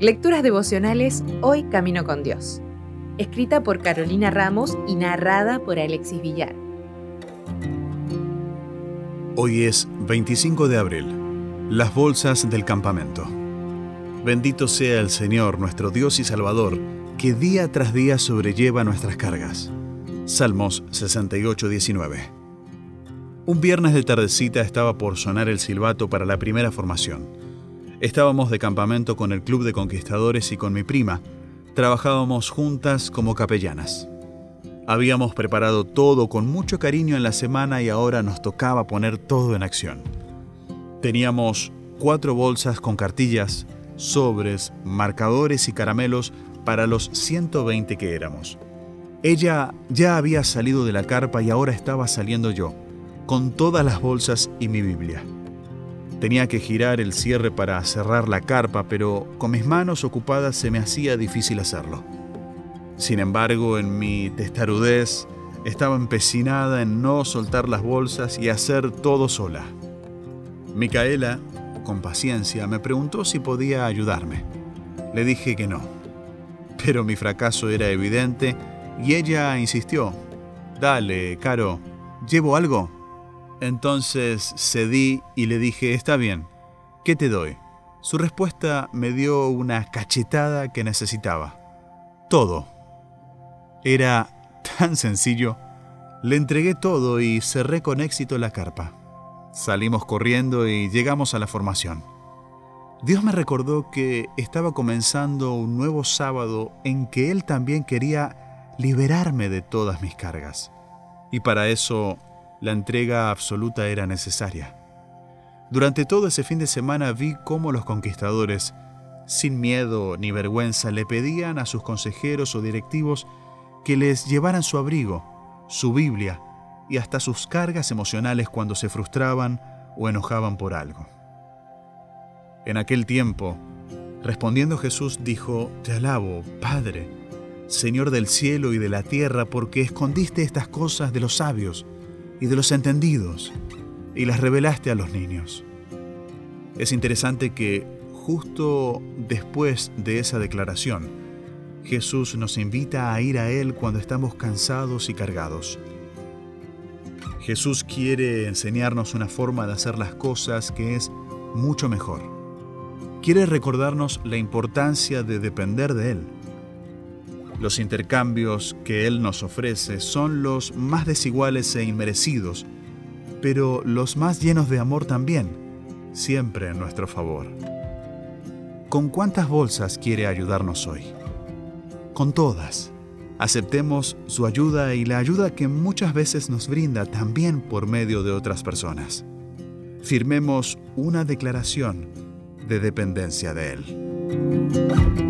Lecturas devocionales Hoy Camino con Dios. Escrita por Carolina Ramos y narrada por Alexis Villar. Hoy es 25 de abril. Las bolsas del campamento. Bendito sea el Señor, nuestro Dios y Salvador, que día tras día sobrelleva nuestras cargas. Salmos 68, 19. Un viernes de tardecita estaba por sonar el silbato para la primera formación. Estábamos de campamento con el Club de Conquistadores y con mi prima. Trabajábamos juntas como capellanas. Habíamos preparado todo con mucho cariño en la semana y ahora nos tocaba poner todo en acción. Teníamos cuatro bolsas con cartillas, sobres, marcadores y caramelos para los 120 que éramos. Ella ya había salido de la carpa y ahora estaba saliendo yo, con todas las bolsas y mi Biblia. Tenía que girar el cierre para cerrar la carpa, pero con mis manos ocupadas se me hacía difícil hacerlo. Sin embargo, en mi testarudez estaba empecinada en no soltar las bolsas y hacer todo sola. Micaela, con paciencia, me preguntó si podía ayudarme. Le dije que no. Pero mi fracaso era evidente y ella insistió. Dale, Caro, ¿llevo algo? Entonces cedí y le dije, está bien, ¿qué te doy? Su respuesta me dio una cachetada que necesitaba. Todo. Era tan sencillo. Le entregué todo y cerré con éxito la carpa. Salimos corriendo y llegamos a la formación. Dios me recordó que estaba comenzando un nuevo sábado en que Él también quería liberarme de todas mis cargas. Y para eso la entrega absoluta era necesaria. Durante todo ese fin de semana vi cómo los conquistadores, sin miedo ni vergüenza, le pedían a sus consejeros o directivos que les llevaran su abrigo, su Biblia y hasta sus cargas emocionales cuando se frustraban o enojaban por algo. En aquel tiempo, respondiendo Jesús dijo, Te alabo, Padre, Señor del cielo y de la tierra, porque escondiste estas cosas de los sabios y de los entendidos, y las revelaste a los niños. Es interesante que justo después de esa declaración, Jesús nos invita a ir a Él cuando estamos cansados y cargados. Jesús quiere enseñarnos una forma de hacer las cosas que es mucho mejor. Quiere recordarnos la importancia de depender de Él los intercambios que Él nos ofrece son los más desiguales e inmerecidos, pero los más llenos de amor también, siempre en nuestro favor. ¿Con cuántas bolsas quiere ayudarnos hoy? Con todas. Aceptemos su ayuda y la ayuda que muchas veces nos brinda también por medio de otras personas. Firmemos una declaración de dependencia de Él.